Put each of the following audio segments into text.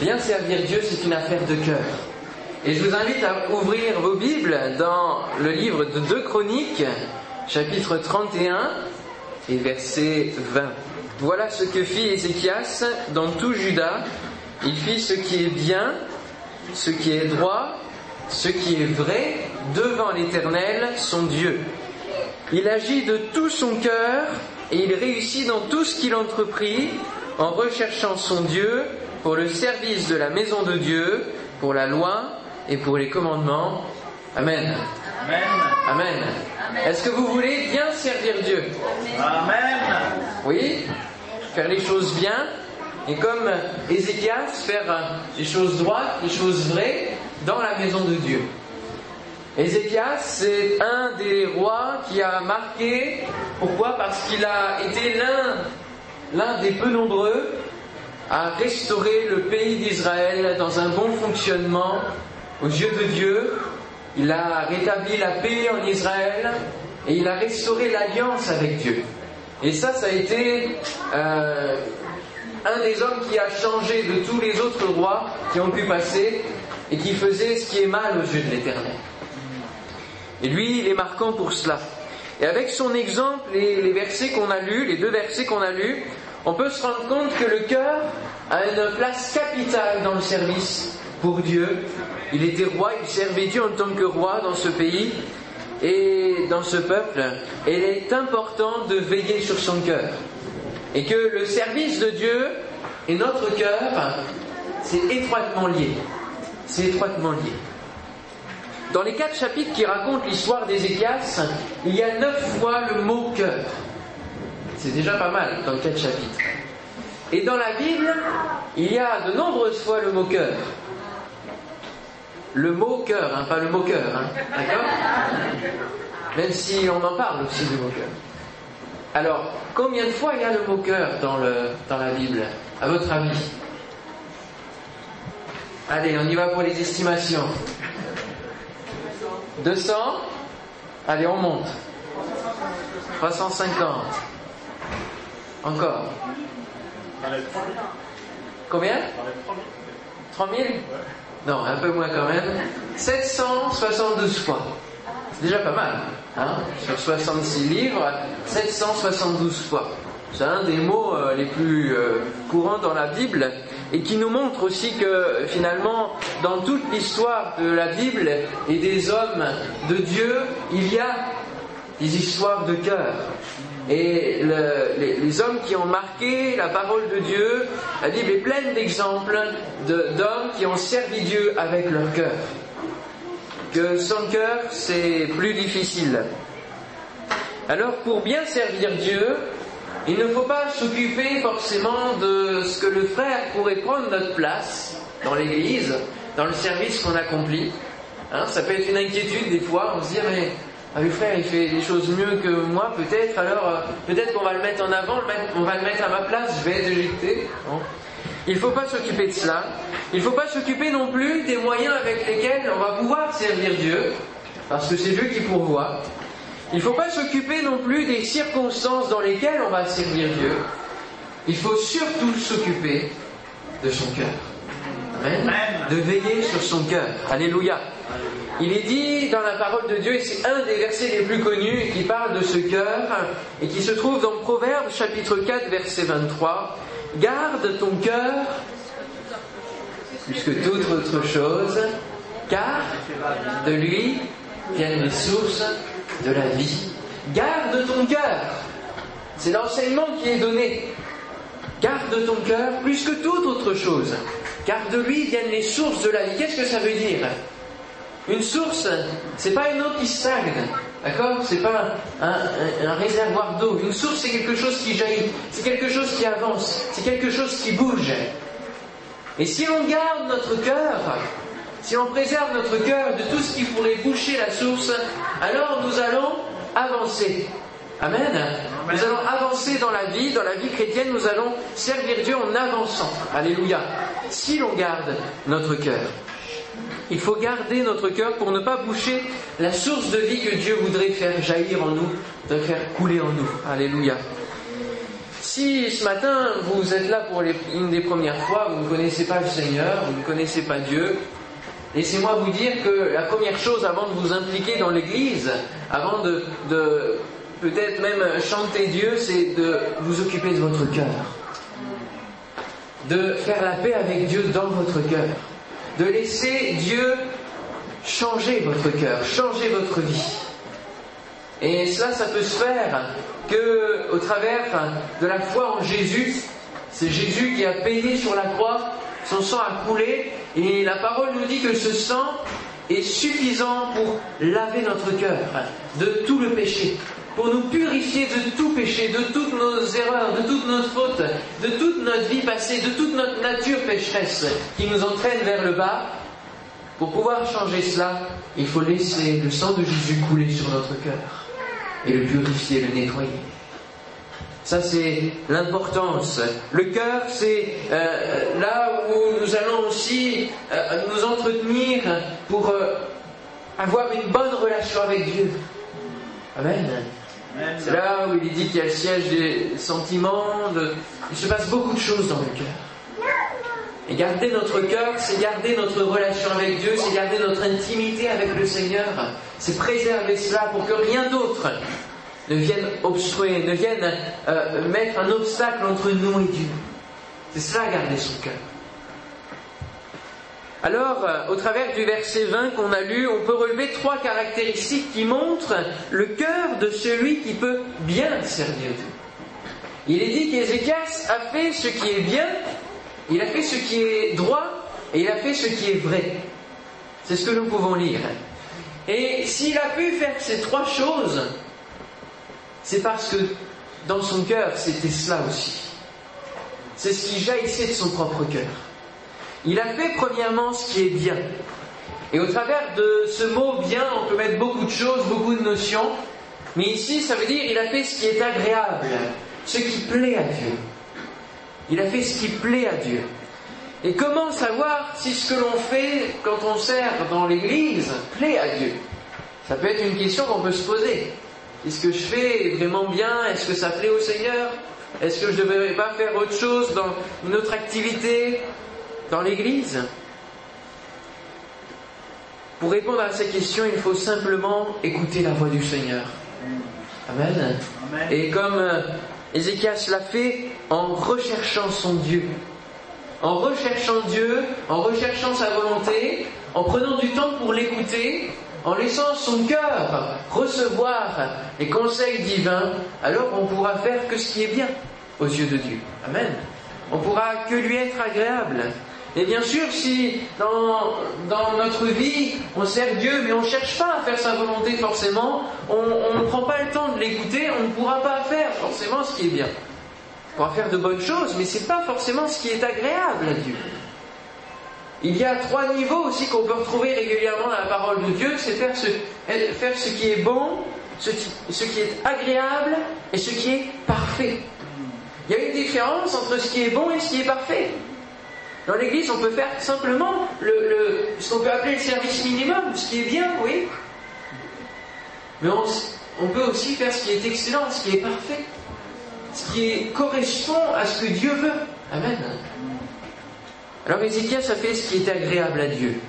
Bien servir Dieu, c'est une affaire de cœur. Et je vous invite à ouvrir vos Bibles dans le livre de 2 Chroniques, chapitre 31 et verset 20. Voilà ce que fit Ézéchias dans tout Juda. Il fit ce qui est bien, ce qui est droit, ce qui est vrai devant l'Éternel, son Dieu. Il agit de tout son cœur et il réussit dans tout ce qu'il entreprit en recherchant son Dieu pour le service de la maison de Dieu, pour la loi et pour les commandements. Amen. Amen. Amen. Est-ce que vous voulez bien servir Dieu? Amen. Oui? Faire les choses bien et comme Ézéchias, faire les choses droites, les choses vraies dans la maison de Dieu. Ézéchias, c'est un des rois qui a marqué. Pourquoi? Parce qu'il a été l'un, l'un des peu nombreux à restaurer le pays d'Israël dans un bon fonctionnement aux yeux de Dieu. Il a rétabli la paix en Israël et il a restauré l'alliance avec Dieu. Et ça, ça a été euh, un des hommes qui a changé de tous les autres rois qui ont pu passer et qui faisait ce qui est mal aux yeux de l'Éternel. Et lui, il est marquant pour cela. Et avec son exemple les versets qu'on a lus, les deux versets qu'on a lus, on peut se rendre compte que le cœur a une place capitale dans le service pour Dieu. Il était roi, il servait Dieu en tant que roi dans ce pays et dans ce peuple. Il est important de veiller sur son cœur. Et que le service de Dieu et notre cœur, c'est étroitement lié. C'est étroitement lié. Dans les quatre chapitres qui racontent l'histoire d'Ézéchias, il y a neuf fois le mot cœur. C'est déjà pas mal dans quatre chapitres. Et dans la Bible, il y a de nombreuses fois le mot cœur. Le mot cœur, hein, pas le mot cœur, hein, d'accord Même si on en parle aussi du mot cœur. Alors, combien de fois il y a le mot cœur dans, le, dans la Bible, à votre avis? Allez, on y va pour les estimations. 200 Allez, on monte. 350. Encore. Combien? 3000 Non, un peu moins quand même. 772 fois. C'est déjà pas mal. Hein? Sur 66 livres, 772 fois. C'est un des mots euh, les plus euh, courants dans la Bible et qui nous montre aussi que finalement, dans toute l'histoire de la Bible et des hommes de Dieu, il y a des histoires de cœur. Et le, les, hommes qui ont marqué la parole de Dieu, la Bible est pleine d'exemples d'hommes qui ont servi Dieu avec leur cœur. Que sans cœur, c'est plus difficile. Alors pour bien servir Dieu, il ne faut pas s'occuper forcément de ce que le frère pourrait prendre notre place dans l'Église, dans le service qu'on accomplit. Hein, ça peut être une inquiétude des fois, on se dit mais ah, le frère il fait des choses mieux que moi peut-être, alors euh, peut-être qu'on va le mettre en avant, on va le mettre à ma place, je vais être éjecté. Il ne faut pas s'occuper de cela. Il ne faut pas s'occuper non plus des moyens avec lesquels on va pouvoir servir Dieu, parce que c'est Dieu qui pourvoit. Il ne faut pas s'occuper non plus des circonstances dans lesquelles on va servir Dieu. Il faut surtout s'occuper de son cœur. Amen. De veiller sur son cœur. Alléluia. Il est dit dans la parole de Dieu, et c'est un des versets les plus connus qui parle de ce cœur, et qui se trouve dans Proverbe chapitre 4 verset 23, Garde ton cœur plus que toute autre chose, car de lui viennent les sources de la vie. Garde ton cœur. C'est l'enseignement qui est donné. Garde ton cœur plus que toute autre chose. Car de lui viennent les sources de la vie. Qu'est-ce que ça veut dire? Une source, c'est pas une eau qui stagne. D'accord? C'est pas un, un, un réservoir d'eau. Une source, c'est quelque chose qui jaillit. C'est quelque chose qui avance. C'est quelque chose qui bouge. Et si on garde notre cœur, si on préserve notre cœur de tout ce qui pourrait boucher la source, alors nous allons avancer. Amen. Nous allons avancer dans la vie, dans la vie chrétienne, nous allons servir Dieu en avançant. Alléluia. Si l'on garde notre cœur. Il faut garder notre cœur pour ne pas boucher la source de vie que Dieu voudrait faire jaillir en nous, de faire couler en nous. Alléluia. si ce matin vous êtes là pour une des premières fois, vous ne connaissez pas le Seigneur, vous ne connaissez pas Dieu, laissez-moi vous dire que la première chose avant de vous impliquer dans l'Église, avant de, peut-être même chanter Dieu, c'est de vous occuper de votre cœur. De faire la paix avec Dieu dans votre cœur. De laisser Dieu changer votre cœur, changer votre vie. Et cela, ça peut se faire que au travers de la foi en Jésus. C'est Jésus qui a payé sur la croix, son sang a coulé, et la parole nous dit que ce sang est suffisant pour laver notre cœur de tout le péché, pour nous purifier de tout péché, de toutes nos erreurs, de toutes nos fautes, de toute notre vie passée, de toute notre nature pécheresse qui nous entraîne vers le bas. Pour pouvoir changer cela, il faut laisser le sang de Jésus couler sur notre cœur et le purifier, le nettoyer. Ça, c'est l'importance. Le cœur, c'est euh, là où nous allons aussi euh, nous entretenir pour euh, avoir une bonne relation avec Dieu. Amen. C'est là où il dit qu'il y a le siège des sentiments. Il se passe beaucoup de choses dans le cœur. Et garder notre cœur, c'est garder notre relation avec Dieu, c'est garder notre intimité avec le Seigneur, c'est préserver cela pour que rien d'autre ne vienne obstruer, ne vienne euh, mettre un obstacle entre nous et Dieu. C'est cela, garder son cœur. Alors, euh, au travers du verset 20 qu'on a lu, on peut relever trois caractéristiques qui montrent le cœur de celui qui peut bien servir Dieu. Il est dit qu'Ézéchias a fait ce qui est bien il a fait ce qui est droit et il a fait ce qui est vrai. C'est ce que nous pouvons lire. Et s'il a pu faire ces trois choses, c'est parce que dans son cœur, c'était cela aussi. C'est ce qui jaillissait de son propre cœur. Il a fait premièrement ce qui est bien. Et au travers de ce mot bien, on peut mettre beaucoup de choses, beaucoup de notions. Mais ici, ça veut dire il a fait ce qui est agréable, ce qui plaît à Dieu. Il a fait ce qui plaît à Dieu. Et comment savoir si ce que l'on fait quand on sert dans l'Église plaît à Dieu? Ça peut être une question qu'on peut se poser. Est-ce que je fais vraiment bien? Est-ce que ça plaît au Seigneur? Est-ce que je ne devrais pas faire autre chose dans une autre activité? Dans l'Église Pour répondre à ces questions, il faut simplement écouter la voix du Seigneur. Amen. Et comme euh, Ézéchias l'a fait en recherchant son Dieu. En recherchant Dieu, en recherchant sa volonté, en prenant du temps pour l'écouter, en laissant son cœur recevoir les conseils divins, alors on pourra faire que ce qui est bien aux yeux de Dieu. Amen. On pourra que lui être agréable. Et bien sûr, si dans, dans notre vie, on sert Dieu, mais on ne cherche pas à faire sa volonté forcément, on, ne prend pas le temps de l'écouter, on ne pourra pas faire forcément ce qui est bien. On pourra faire de bonnes choses, mais ce n'est pas forcément ce qui est agréable à Dieu. Il y a trois niveaux aussi qu'on peut retrouver régulièrement dans la parole de Dieu, c'est faire ce, faire ce qui est bon, ce ce qui est agréable et ce qui est parfait. Il y a une différence entre ce qui est bon et ce qui est parfait. Dans l'église, on peut faire simplement le, ce qu'on peut appeler le service minimum, ce qui est bien, oui. Mais on, peut aussi faire ce qui est excellent, ce qui est parfait, ce qui correspond à ce que Dieu veut. Amen. Alors Ézéchias a fait ce qui est agréable à Dieu.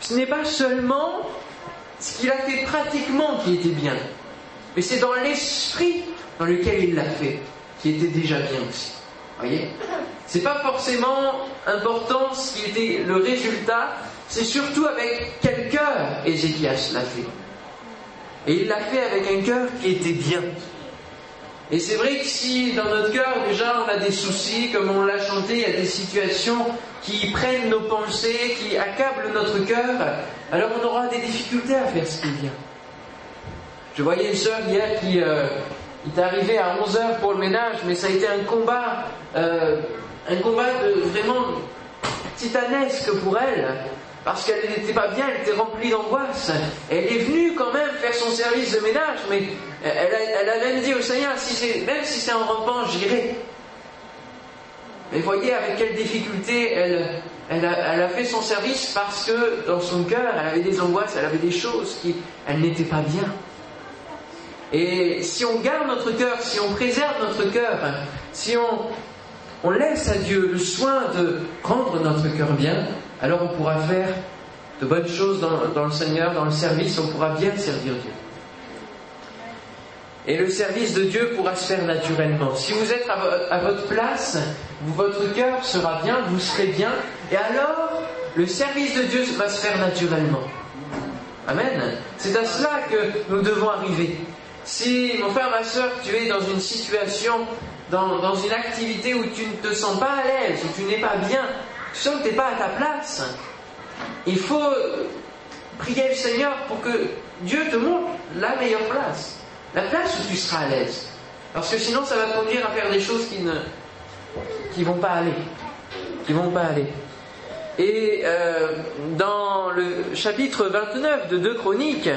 Ce n'est pas seulement ce qu'il a fait pratiquement qui était bien, mais c'est dans l'esprit dans lequel il l'a fait qui était déjà bien aussi. Voyez? C'est pas forcément important ce qui était le résultat, c'est surtout avec quel cœur Ézéchias l'a fait. Et il l'a fait avec un cœur qui était bien. Et c'est vrai que si dans notre cœur déjà on a des soucis, comme on l'a chanté, il y a des situations qui prennent nos pensées, qui accablent notre cœur, alors on aura des difficultés à faire ce qui est bien. Je voyais une sœur hier qui euh, est arrivée à 11h pour le ménage, mais ça a été un combat euh, un combat vraiment titanesque pour elle, parce qu'elle n'était pas bien, elle était remplie d'angoisse. Elle est venue quand même faire son service de ménage, mais elle a, même dit au Seigneur, même si c'est en rampant, j'irai. Mais voyez avec quelle difficulté elle, elle, a, fait son service parce que dans son cœur, elle avait des angoisses, elle avait des choses qui, elle n'était pas bien. Et si on garde notre cœur, si on préserve notre cœur, si on, on laisse à Dieu le soin de rendre notre cœur bien, alors on pourra faire de bonnes choses dans, le Seigneur, dans le service, on pourra bien servir Dieu. Et le service de Dieu pourra se faire naturellement. Si vous êtes à, votre place, votre cœur sera bien, vous serez bien, et alors le service de Dieu va se faire naturellement. Amen. C'est à cela que nous devons arriver. Si, mon frère, ma soeur, tu es dans une situation, dans, une activité où tu ne te sens pas à l'aise, où tu n'es pas bien, tu sens que tu n'es pas à ta place, il faut prier le Seigneur pour que Dieu te montre la meilleure place la place où tu seras à l'aise. Parce que sinon, ça va te conduire à faire des choses qui ne qui vont pas aller. Qui vont pas aller. Et euh, dans le chapitre 29 de 2 Chroniques,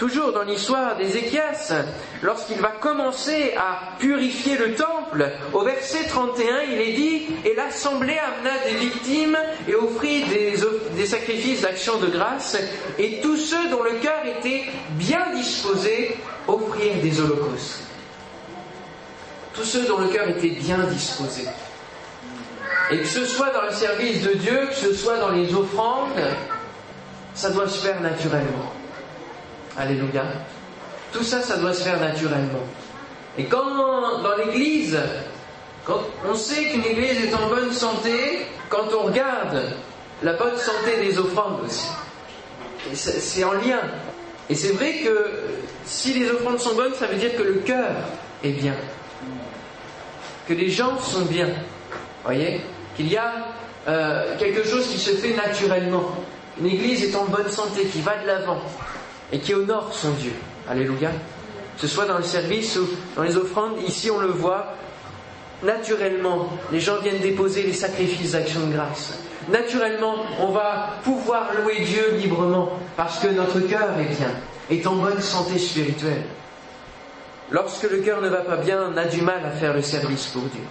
toujours dans l'histoire d'Ézéchias, lorsqu'il va commencer à purifier le temple, au verset 31, il est dit Et l'assemblée amena des victimes et offrit des, des sacrifices d'action de grâce, et tous ceux dont le cœur était bien disposé offrir des holocaustes. Tous ceux dont le cœur était bien disposé. Et que ce soit dans le service de Dieu, que ce soit dans les offrandes, ça doit se faire naturellement. Alléluia. Tout ça, ça doit se faire naturellement. Et quand dans l'église, quand on sait qu'une église est en bonne santé, quand on regarde la bonne santé des offrandes aussi, c'est en lien. Et c'est vrai que si les offrandes sont bonnes, ça veut dire que le cœur est bien. Que les gens sont bien. Voyez? Qu'il y a euh, quelque chose qui se fait naturellement. Une église est en bonne santé, qui va de l'avant et qui honore son Dieu. Alléluia. Que ce soit dans le service ou dans les offrandes, ici on le voit, naturellement, les gens viennent déposer les sacrifices d'action de grâce. Naturellement, on va pouvoir louer Dieu librement parce que notre cœur est bien, est en bonne santé spirituelle. Lorsque le cœur ne va pas bien, on a du mal à faire le service pour Dieu.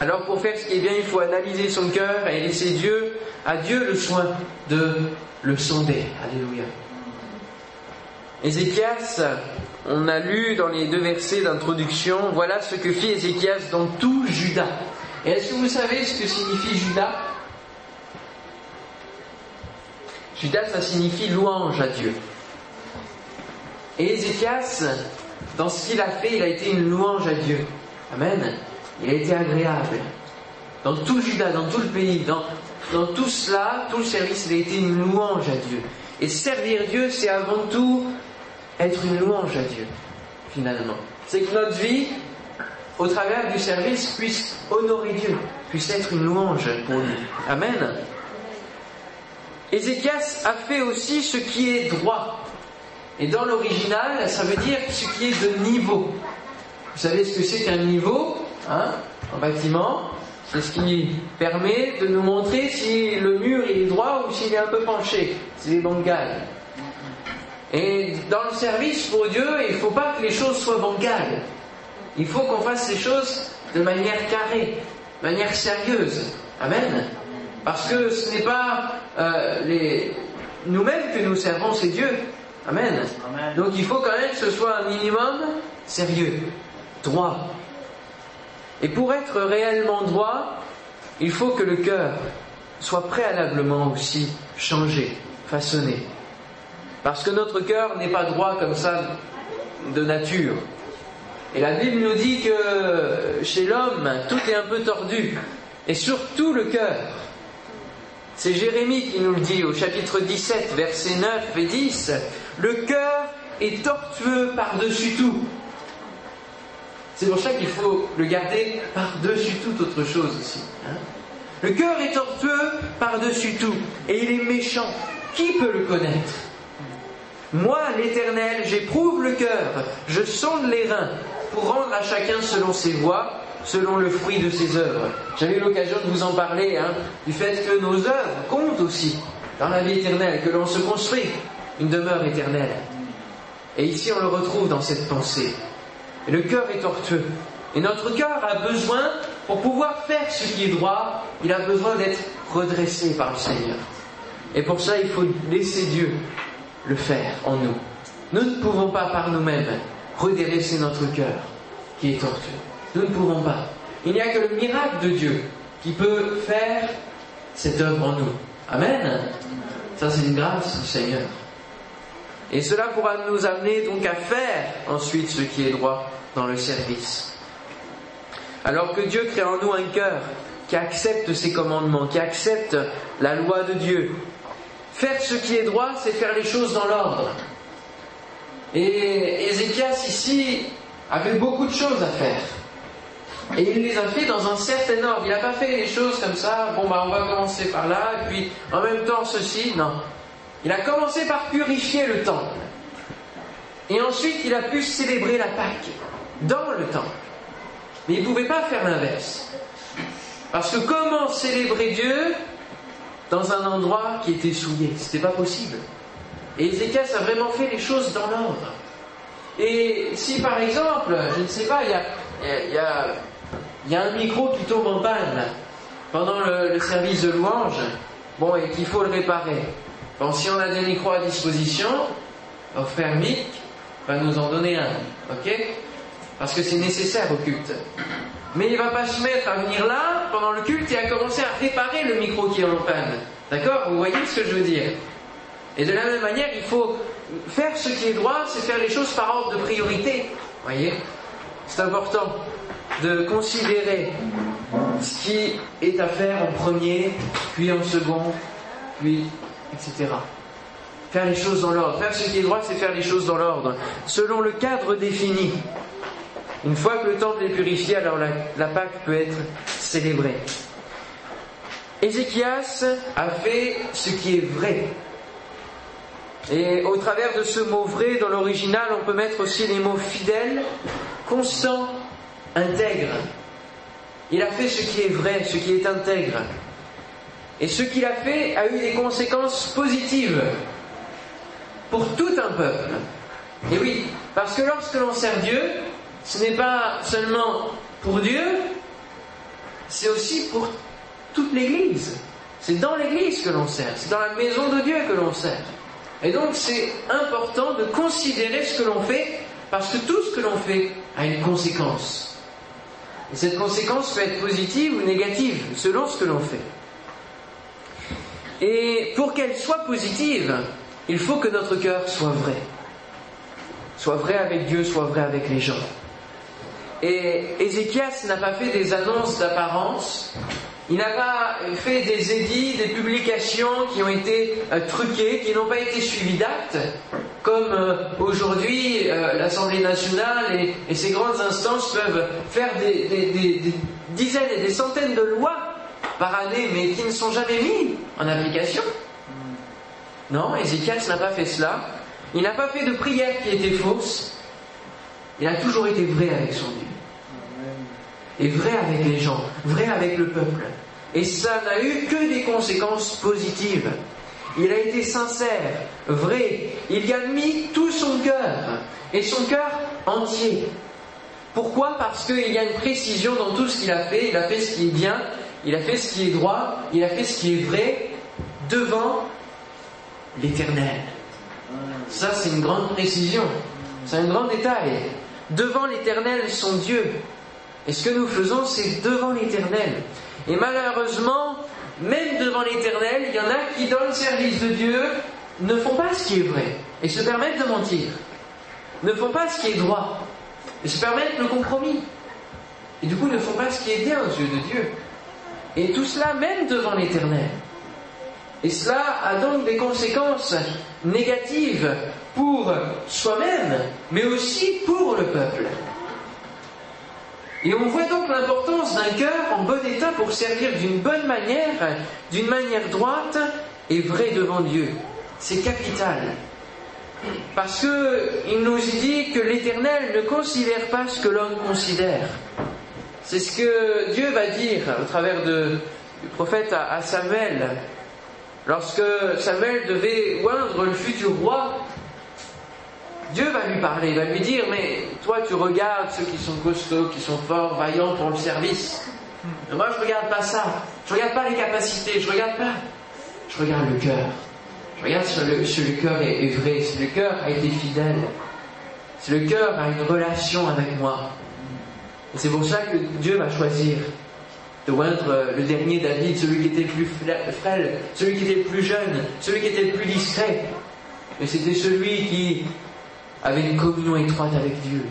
Alors pour faire ce qui est bien, il faut analyser son cœur et laisser Dieu, à Dieu le soin de le sonder. Alléluia. Ézéchias, on a lu dans les deux versets d'introduction, voilà ce que fit Ézéchias dans tout Judas. Et est-ce que vous savez ce que signifie Judas Judas, ça signifie louange à Dieu. Et Ézéchias, dans ce qu'il a fait, il a été une louange à Dieu. Amen. Il a été agréable. Dans tout Judas, dans tout le pays, dans, dans tout cela, tout le service, il a été une louange à Dieu. Et servir Dieu, c'est avant tout être une louange à Dieu, finalement. C'est que notre vie, au travers du service, puisse honorer Dieu, puisse être une louange pour nous. Amen. Ézéchias a fait aussi ce qui est droit. Et dans l'original, ça veut dire ce qui est de niveau. Vous savez ce que c'est qu'un niveau hein, en bâtiment? C'est ce qui permet de nous montrer si le mur est droit ou s'il est un peu penché. C'est les bancales. Et dans le service pour Dieu, il ne faut pas que les choses soient bancales. Il faut qu'on fasse les choses de manière carrée, de manière sérieuse. Amen. Parce que ce n'est pas euh, les... nous-mêmes que nous servons, c'est Dieu. Amen. Donc il faut quand même que ce soit un minimum sérieux, droit. Et pour être réellement droit, il faut que le cœur soit préalablement aussi changé, façonné. Parce que notre cœur n'est pas droit comme ça de nature. Et la Bible nous dit que chez l'homme, tout est un peu tordu. Et surtout le cœur. C'est Jérémie qui nous le dit au chapitre 17, versets 9 et 10. Le cœur est tortueux par-dessus tout. C'est pour ça qu'il faut le garder par-dessus toute autre chose aussi. Hein. le cœur est tortueux par-dessus tout et il est méchant. Qui peut le connaître? Moi, l'Éternel, j'éprouve le cœur, je sonde les reins pour rendre à chacun selon ses voies selon le fruit de ses œuvres. J'avais eu l'occasion de vous en parler, hein, du fait que nos œuvres comptent aussi dans la vie éternelle, que l'on se construit une demeure éternelle. Et ici, on le retrouve dans cette pensée. Et le cœur est tortueux. Et notre cœur a besoin, pour pouvoir faire ce qui est droit, il a besoin d'être redressé par le Seigneur. Et pour ça, il faut laisser Dieu le faire en nous. Nous ne pouvons pas par nous-mêmes redresser notre cœur qui est tortueux. Nous ne pouvons pas. Il n'y a que le miracle de Dieu qui peut faire cette œuvre en nous. Amen. Ça, c'est une grâce du Seigneur. Et cela pourra nous amener donc à faire ensuite ce qui est droit dans le service. Alors que Dieu crée en nous un cœur qui accepte ses commandements, qui accepte la loi de Dieu. Faire ce qui est droit, c'est faire les choses dans l'ordre. Et Ézéchias ici avait beaucoup de choses à faire. Et il les a fait dans un certain ordre. Il n'a pas fait les choses comme ça, bon bah on va commencer par là, puis en même temps ceci, non. Il a commencé par purifier le temple. Et ensuite il a pu célébrer la Pâque dans le temple. Mais il ne pouvait pas faire l'inverse. Parce que comment célébrer Dieu? Dans un endroit qui était souillé C'était pas possible. Et Ézéchias a vraiment fait les choses dans l'ordre. Et si par exemple, je ne sais pas, il y a, un micro qui tombe en panne pendant le, service de louange, bon, et qu'il faut le réparer. Bon, si on a des micros à disposition, au frère Mick va nous en donner un, ok? Parce que c'est nécessaire au culte. Mais il va pas se mettre à venir là pendant le culte et à commencer à réparer le micro qui est en panne. D'accord Vous voyez ce que je veux dire Et de la même manière, il faut faire ce qui est droit, c'est faire les choses par ordre de priorité. Voyez C'est important de considérer ce qui est à faire en premier, puis en second, puis etc. Faire les choses dans l'ordre. Faire ce qui est droit, c'est faire les choses dans l'ordre, selon le cadre défini. Une fois que le temple est purifié, alors la, Pâque peut être célébrée. Ézéchias a fait ce qui est vrai. Et au travers de ce mot vrai, dans l'original, on peut mettre aussi les mots fidèle, constant, intègre. Il a fait ce qui est vrai, ce qui est intègre. Et ce qu'il a fait a eu des conséquences positives pour tout un peuple. Et oui, parce que lorsque l'on sert Dieu, ce n'est pas seulement pour Dieu, c'est aussi pour toute l'Église. C'est dans l'Église que l'on sert, c'est dans la maison de Dieu que l'on sert. Et donc c'est important de considérer ce que l'on fait, parce que tout ce que l'on fait a une conséquence. Et cette conséquence peut être positive ou négative, selon ce que l'on fait. Et pour qu'elle soit positive, il faut que notre cœur soit vrai. Soit vrai avec Dieu, soit vrai avec les gens. Et Ézéchias n'a pas fait des annonces d'apparence, il n'a pas fait des édits, des publications qui ont été euh, truquées, qui n'ont pas été suivies d'actes, comme euh, aujourd'hui euh, l'Assemblée nationale et, ses grandes instances peuvent faire des, des, dizaines et des centaines de lois par année, mais qui ne sont jamais mises en application. Non, Ézéchias n'a pas fait cela. Il n'a pas fait de prière qui était fausse. Il a toujours été vrai avec son Dieu. Et vrai avec les gens, vrai avec le peuple. Et ça n'a eu que des conséquences positives. Il a été sincère, vrai. Il y a mis tout son cœur, et son cœur entier. Pourquoi? Parce qu'il y a une précision dans tout ce qu'il a fait. Il a fait ce qui est bien, il a fait ce qui est droit, il a fait ce qui est vrai devant l'éternel. Ça, c'est une grande précision. C'est un grand détail devant l'Éternel, son Dieu. Et ce que nous faisons, c'est devant l'Éternel. Et malheureusement, même devant l'Éternel, il y en a qui, dans le service de Dieu, ne font pas ce qui est vrai et se permettent de mentir. Ne font pas ce qui est droit et se permettent le compromis. Et du coup, ne font pas ce qui est bien aux yeux de Dieu. Et tout cela même devant l'Éternel. Et cela a donc des conséquences négatives pour soi-même, mais aussi pour le peuple. Et on voit donc l'importance d'un cœur en bon état pour servir d'une bonne manière, d'une manière droite et vraie devant Dieu. C'est capital. Parce qu'il nous dit que l'Éternel ne considère pas ce que l'homme considère. C'est ce que Dieu va dire au travers du prophète à Samuel. Lorsque Samuel devait oindre le futur roi, Dieu va lui parler, il va lui dire, mais toi tu regardes ceux qui sont costauds, qui sont forts, vaillants pour le service. moi je regarde pas ça. Je regarde pas les capacités, je regarde pas. Je regarde le cœur. Je regarde si le, le cœur est, vrai, si le cœur a été fidèle, Si le cœur a une relation avec moi, et c'est pour ça que Dieu va choisir de oindre le dernier David, celui qui était le plus frêle, celui qui était le plus jeune, celui qui était le plus discret. Mais c'était celui qui avait une communion étroite avec Dieu.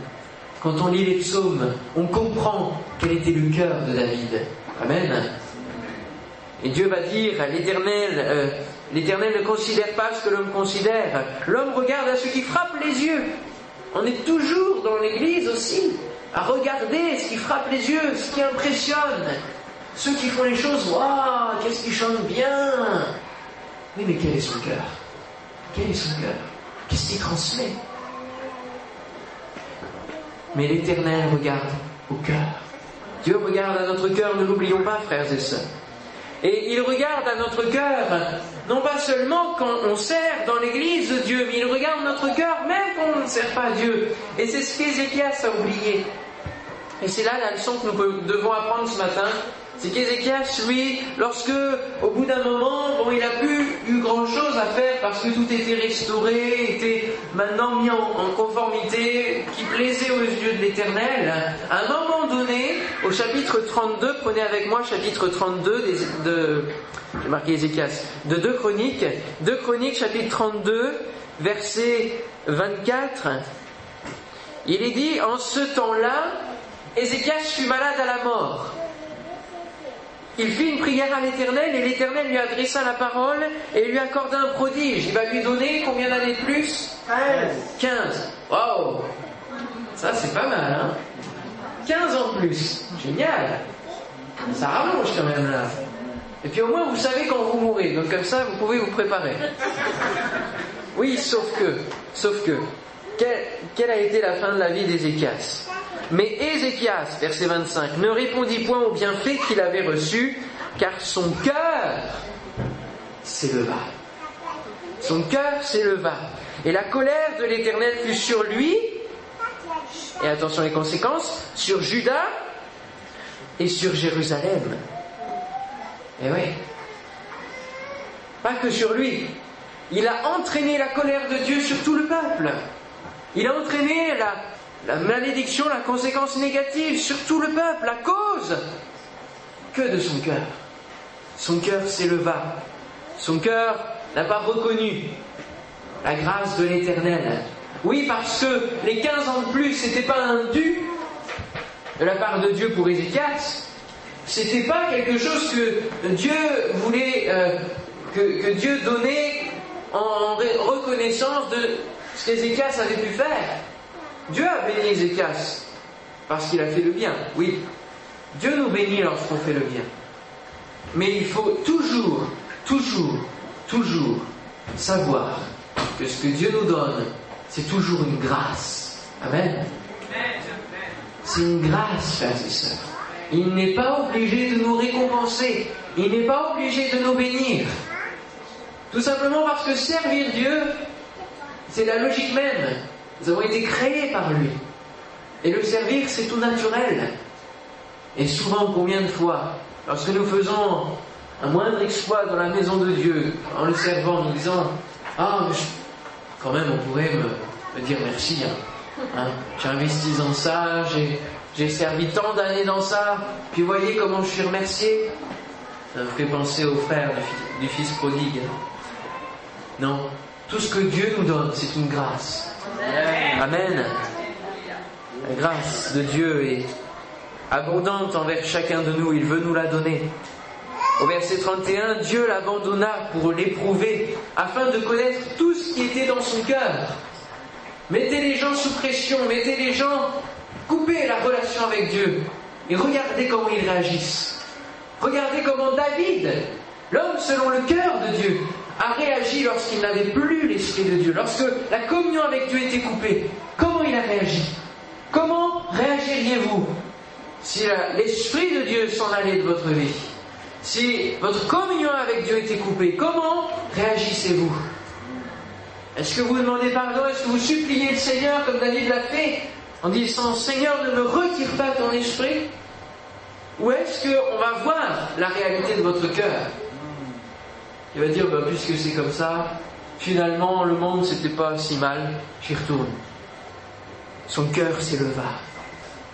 Quand on lit les psaumes, on comprend quel était le cœur de David. Amen. Et Dieu va dire l'Éternel, euh, l'Éternel ne considère pas ce que l'homme considère. L'homme regarde à ce qui frappe les yeux. On est toujours dans l'Église aussi à regarder ce qui frappe les yeux, ce qui impressionne. Ceux qui font les choses, waouh, qu'est-ce qu'ils chantent bien. Oui, mais quel est son cœur? Quel est son cœur? Qu'est-ce qu'il transmet? Mais l'Éternel regarde au cœur. Dieu regarde à notre cœur, ne l'oublions pas, frères et sœurs. Et il regarde à notre cœur, non pas seulement quand on sert dans l'église de Dieu, mais il regarde notre cœur même quand on ne sert pas Dieu. Et c'est ce qu'Ézéchias a oublié. Et c'est là la leçon que nous devons apprendre ce matin, c'est qu'Ézéchias, lui, lorsque, au bout d'un moment, bon, il a plus eu grand chose à faire parce que tout était restauré, était maintenant mis en, conformité, qui plaisait aux yeux de l'éternel, à un moment donné, au chapitre 32, prenez avec moi chapitre 32 de, j'ai marqué Ézéchias, de 2 Chroniques, 2 Chroniques, chapitre 32, verset 24, il est dit, en ce temps-là, Ézéchias fut malade à la mort. Il fit une prière à l'Éternel et l'Éternel lui adressa la parole et lui accorda un prodige. Il va lui donner combien d'années de plus? 15. 15. Waouh Ça c'est pas mal, hein 15 ans de plus. Génial. Ça rallonge quand même là. Et puis au moins vous savez quand vous mourrez, donc comme ça vous pouvez vous préparer. Oui, sauf que, sauf que, quelle, a été la fin de la vie d'Ézéchias? Mais Ézéchias, verset 25, ne répondit point au bienfait qu'il avait reçu, car son cœur s'éleva. Son cœur s'éleva. Et la colère de l'Éternel fut sur lui, et attention les conséquences, sur Judas et sur Jérusalem. Et eh oui. Pas que sur lui. Il a entraîné la colère de Dieu sur tout le peuple. Il a entraîné la, la malédiction, la conséquence négative sur tout le peuple, la cause que de son cœur. Son cœur s'éleva. Son cœur n'a pas reconnu la grâce de l'Éternel. Oui, parce que les 15 ans de plus, n'était pas un dû de la part de Dieu pour Ézéchias. C'était pas quelque chose que Dieu voulait, euh, que, que, Dieu donnait en reconnaissance de ce qu'Ézéchias avait pu faire. Dieu a béni Ézéchias parce qu'il a fait le bien, oui. Dieu nous bénit lorsqu'on fait le bien. Mais il faut toujours, toujours, toujours savoir que ce que Dieu nous donne, c'est toujours une grâce. Amen. C'est une grâce, frères et sœurs. Il n'est pas obligé de nous récompenser. Il n'est pas obligé de nous bénir. Tout simplement parce que servir Dieu, c'est la logique même. Nous avons été créés par lui. Et le servir, c'est tout naturel. Et souvent, combien de fois, lorsque nous faisons un moindre exploit dans la maison de Dieu, en le servant, nous disant Ah, quand même, on pourrait me, dire merci. Hein. Hein, j'ai investi dans ça, j'ai servi tant d'années dans ça, puis voyez comment je suis remercié. Ça me fait penser au frère du, du fils prodigue. Non, tout ce que Dieu nous donne, c'est une grâce. Amen. La grâce de Dieu est abondante envers chacun de nous. Il veut nous la donner. Au verset 31, Dieu l'abandonna pour l'éprouver afin de connaître tout ce qui était dans son cœur. Mettez les gens sous pression, mettez les gens, coupez la relation avec Dieu et regardez comment ils réagissent. Regardez comment David, l'homme selon le cœur de Dieu, a réagi lorsqu'il n'avait plus l'Esprit de Dieu, lorsque la communion avec Dieu était coupée. Comment il a réagi? Comment réagiriez-vous si l'Esprit de Dieu s'en allait de votre vie? Si votre communion avec Dieu était coupée, comment réagissez-vous? Est-ce que vous demandez pardon? Est-ce que vous suppliez le Seigneur comme David l'a fait en disant Seigneur, ne me retire pas ton esprit Ou est-ce qu'on va voir la réalité de votre cœur? Il va dire, bah, puisque c'est comme ça, finalement, le monde, c'était pas si mal, j'y retourne. son cœur s'éleva.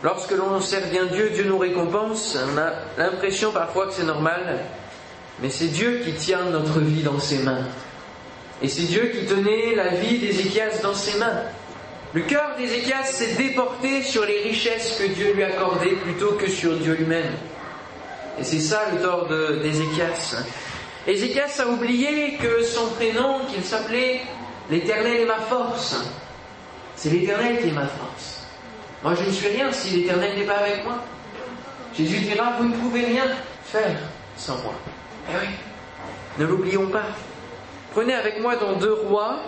Lorsque l'on sert bien Dieu, Dieu nous récompense. On a l'impression parfois que c'est normal, mais c'est Dieu qui tient notre vie dans ses mains. Et c'est Dieu qui tenait la vie d'Ézéchias dans ses mains. Le cœur d'Ézéchias s'est déporté sur les richesses que Dieu lui accordait plutôt que sur Dieu lui-même. Et c'est ça le tort d'Ézéchias. Ézéchias a oublié que son prénom, qu'il s'appelait l'Éternel est ma force. C'est l'Éternel qui est ma force. Moi je ne suis rien si l'Éternel n'est pas avec moi. Jésus dira, vous ne pouvez rien faire sans moi. Eh oui, ne l'oublions pas. Prenez avec moi dans Deux Rois,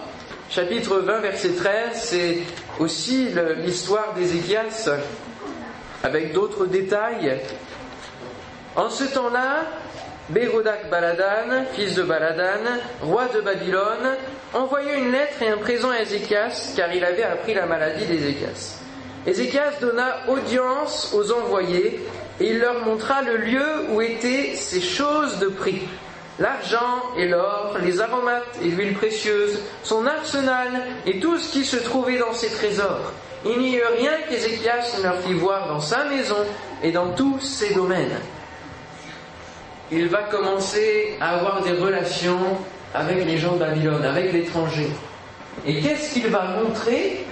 chapitre 20, verset 13, c'est aussi l'histoire d'Ézéchias avec d'autres détails. En ce temps-là, Bérodak Baladan, fils de Baladan, roi de Babylone, envoya une lettre et un présent à Ézéchias, car il avait appris la maladie d'Ézéchias. Ézéchias donna audience aux envoyés, et il leur montra le lieu où étaient ces choses de prix. L'argent et l'or, les aromates et l'huile précieuse, son arsenal et tout ce qui se trouvait dans ses trésors. Il n'y eut rien qu'Ézéchias ne leur fit voir dans sa maison et dans tous ses domaines il va commencer à avoir des relations avec les gens de Babylone, avec l'étranger. Et qu'est-ce qu'il va montrer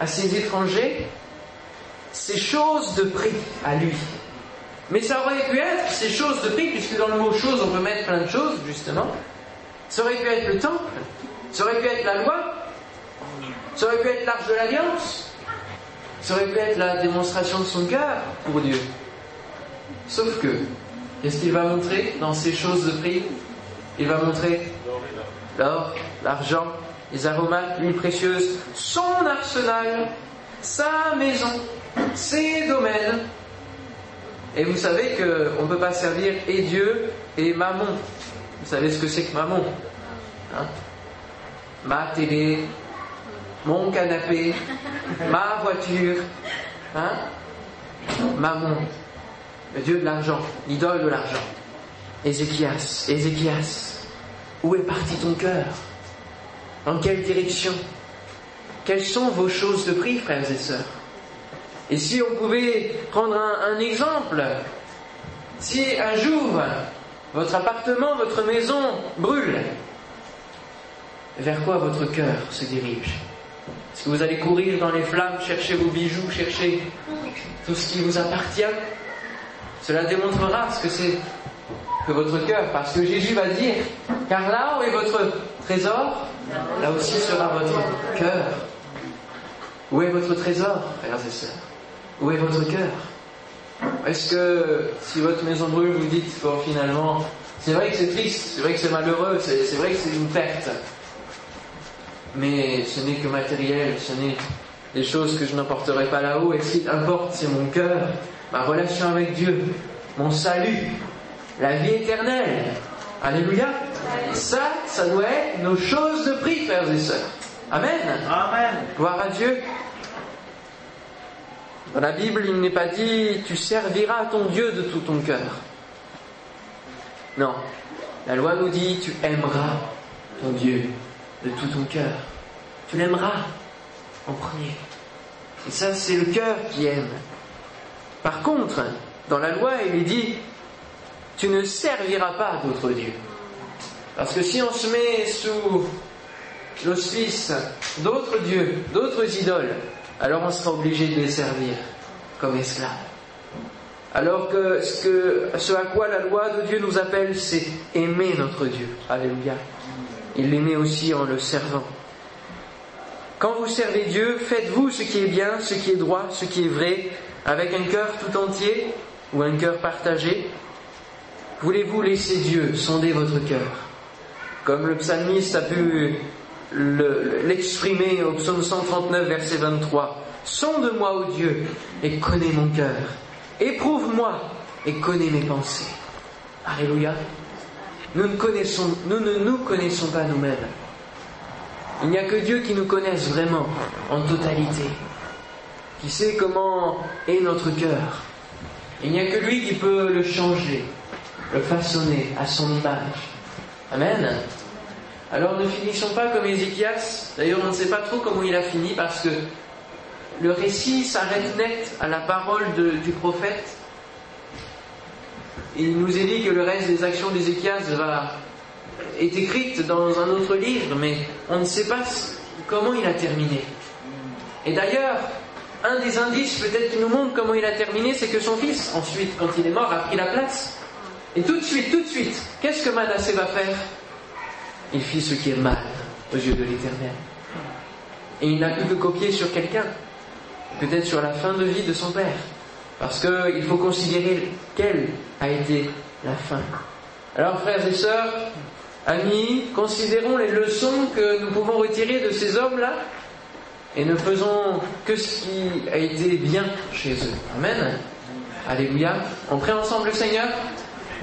à ces étrangers? Ces choses de prix à lui. Mais ça aurait pu être ces choses de prix, puisque dans le mot chose, on peut mettre plein de choses, justement. Ça aurait pu être le temple, ça aurait pu être la loi, ça aurait pu être l'arche de l'alliance, ça aurait pu être la démonstration de son cœur pour Dieu. Sauf que Qu'est-ce qu'il va montrer dans ces choses de prix? Il va montrer l'or, l'argent, les aromates, l'huile précieuse, son arsenal, sa maison, ses domaines. Et vous savez qu'on ne peut pas servir et Dieu et Mammon. Vous savez ce que c'est que Mammon hein? Ma télé, mon canapé, ma voiture. Hein? Mammon le Dieu de l'argent, l'idole de l'argent. Ézéchias, Ézéchias, où est parti ton cœur? Dans quelle direction? Quelles sont vos choses de prix, frères et sœurs? Et si on pouvait prendre un, un exemple, si un jour votre appartement, votre maison brûle, vers quoi votre cœur se dirige? Est-ce que vous allez courir dans les flammes, chercher vos bijoux, chercher tout ce qui vous appartient? Cela démontrera ce que c'est que votre cœur, parce que Jésus va dire, car là où est votre trésor, là aussi sera votre cœur. Où est votre trésor, frères et sœurs? Où est votre cœur? Est-ce que si votre maison brûle, vous dites, bon, finalement, c'est vrai que c'est triste, c'est vrai que c'est malheureux, c'est vrai que c'est une perte, mais ce n'est que matériel, ce n'est des choses que je n'emporterai pas là-haut, et ce qui importe, c'est mon cœur, ma relation avec Dieu, mon salut, la vie éternelle. Alléluia. Ça, ça doit être nos choses de prix, frères et sœurs. Amen. Amen. Gloire à Dieu. Dans la Bible, il n'est pas dit tu serviras ton Dieu de tout ton cœur. Non. La loi nous dit tu aimeras ton Dieu de tout ton cœur. Tu l'aimeras en premier. Et ça, c'est le cœur qui aime. Par contre, dans la loi, il est dit, tu ne serviras pas d'autres dieux. Parce que si on se met sous l'auspice d'autres dieux, d'autres idoles, alors on sera obligé de les servir comme esclaves. Alors que ce à quoi la loi de Dieu nous appelle, c'est aimer notre Dieu. Alléluia. Il l'aimait aussi en le servant. Quand vous servez Dieu, faites-vous ce qui est bien, ce qui est droit, ce qui est vrai, avec un cœur tout entier ou un cœur partagé Voulez-vous laisser Dieu sonder votre cœur? Comme le psalmiste a pu l'exprimer au psaume 139, verset 23. Sonde-moi, ô Dieu, et connais mon cœur. Éprouve-moi et connais mes pensées. Alléluia. Nous ne, connaissons, nous ne nous connaissons pas nous-mêmes. Il n'y a que Dieu qui nous connaisse vraiment, en totalité qui sait comment est notre cœur. Il n'y a que lui qui peut le changer, le façonner à son image. Amen. Alors ne finissons pas comme Ézéchias. D'ailleurs, on ne sait pas trop comment il a fini parce que le récit s'arrête net à la parole du prophète. Il nous est dit que le reste des actions d'Ézéchias est écrite dans un autre livre, mais on ne sait pas comment il a terminé. Et d'ailleurs, un des indices peut-être qui nous montre comment il a terminé, c'est que son fils, ensuite, quand il est mort, a pris la place. Et tout de suite, tout de suite, qu'est-ce que Manassé va faire? Il fit ce qui est mal aux yeux de l'Éternel. Et il n'a pu que copier sur quelqu'un, peut-être sur la fin de vie de son père, parce qu'il faut considérer quelle a été la fin. Alors frères et sœurs, amis, considérons les leçons que nous pouvons retirer de ces hommes-là et ne faisons que ce qui a été bien chez eux. Amen. Alléluia. On prie ensemble le Seigneur